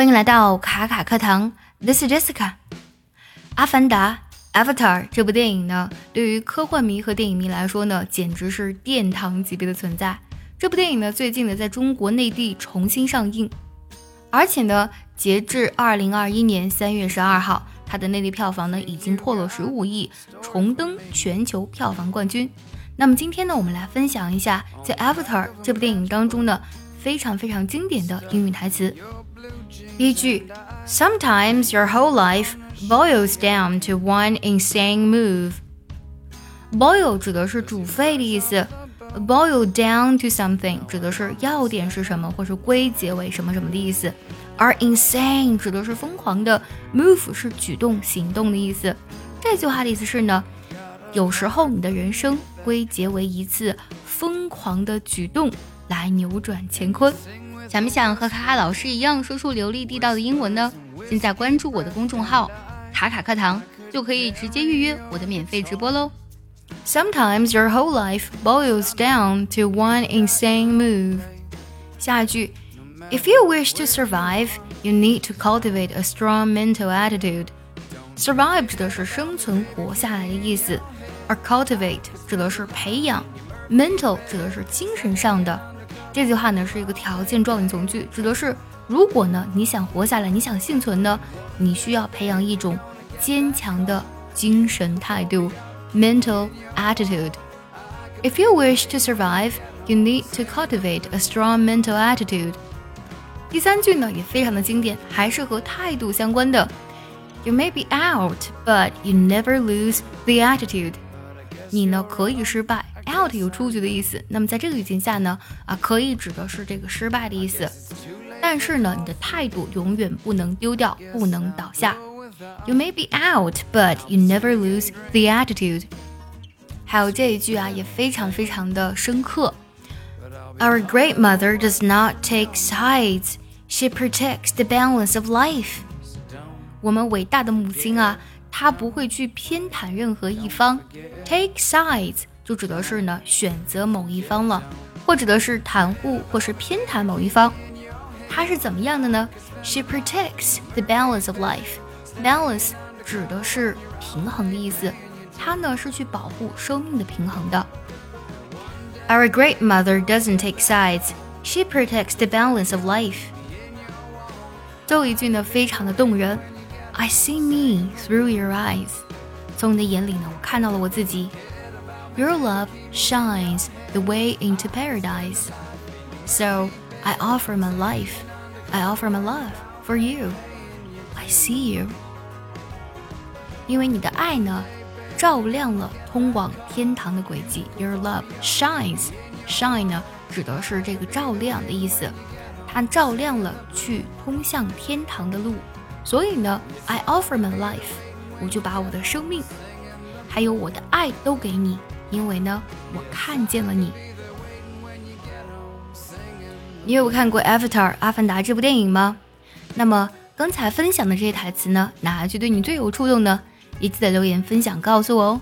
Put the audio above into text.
欢迎来到卡卡课堂，This is Jessica。《阿凡达》（Avatar） 这部电影呢，对于科幻迷和电影迷来说呢，简直是殿堂级别的存在。这部电影呢，最近呢，在中国内地重新上映，而且呢，截至二零二一年三月十二号，它的内地票房呢，已经破了十五亿，重登全球票房冠军。那么今天呢，我们来分享一下在《Avatar》这部电影当中呢，非常非常经典的英语台词。第一句，Sometimes your whole life boils down to one insane move。boil 指的是煮沸的意思，boil down to something 指的是要点是什么，或是归结为什么什么的意思，而 insane 指的是疯狂的，move 是举动、行动的意思。这句话的意思是呢，有时候你的人生归结为一次疯狂的举动来扭转乾坤。想不想和卡卡老师一样说出流利地道的英文呢？现在关注我的公众号“卡卡课堂”，就可以直接预约我的免费直播喽。Sometimes your whole life boils down to one insane move。下一句，If you wish to survive, you need to cultivate a strong mental attitude。Survive 指的是生存、活下来的意思，而 cultivate 指的是培养，mental 指的是精神上的。这句话呢是一个条件状语从句，指的是如果呢你想活下来，你想幸存呢，你需要培养一种坚强的精神态度 （mental attitude）。If you wish to survive, you need to cultivate a strong mental attitude。第三句呢也非常的经典，还是和态度相关的。You may be out, but you never lose the attitude。你呢可以失败。 out 有出局的意思，那么在这个语境下呢，啊，可以指的是这个失败的意思。但是呢，你的态度永远不能丢掉，不能倒下。You may be out, but you never lose the attitude。还有这一句啊，也非常非常的深刻。Our great mother does not take sides; she protects the balance of life。我们伟大的母亲啊，她不会去偏袒任何一方。Take sides。 就指的是呢选择某一方了，或指的是袒护或是偏袒某一方。它是怎么样的呢？She protects the balance of life. Balance 指的是平衡的意思，它呢是去保护生命的平衡的。Our great mother doesn't take sides. She protects the balance of life. 最后一句呢非常的动人。I see me through your eyes. 从你的眼里呢，我看到了我自己。your love shines the way into paradise. So I offer my life, I offer my love for you. I see you. 因为你的爱呢，照亮了通往天堂的轨迹。Your love shines, shine 呢指的是这个照亮的意思，它照亮了去通向天堂的路。所以呢，I offer my life，我就把我的生命，还有我的爱都给你。 因为呢，我看见了你。你有看过《Avatar》阿凡达这部电影吗？那么刚才分享的这些台词呢，哪一句对你最有触动呢？也记得留言分享告诉我哦。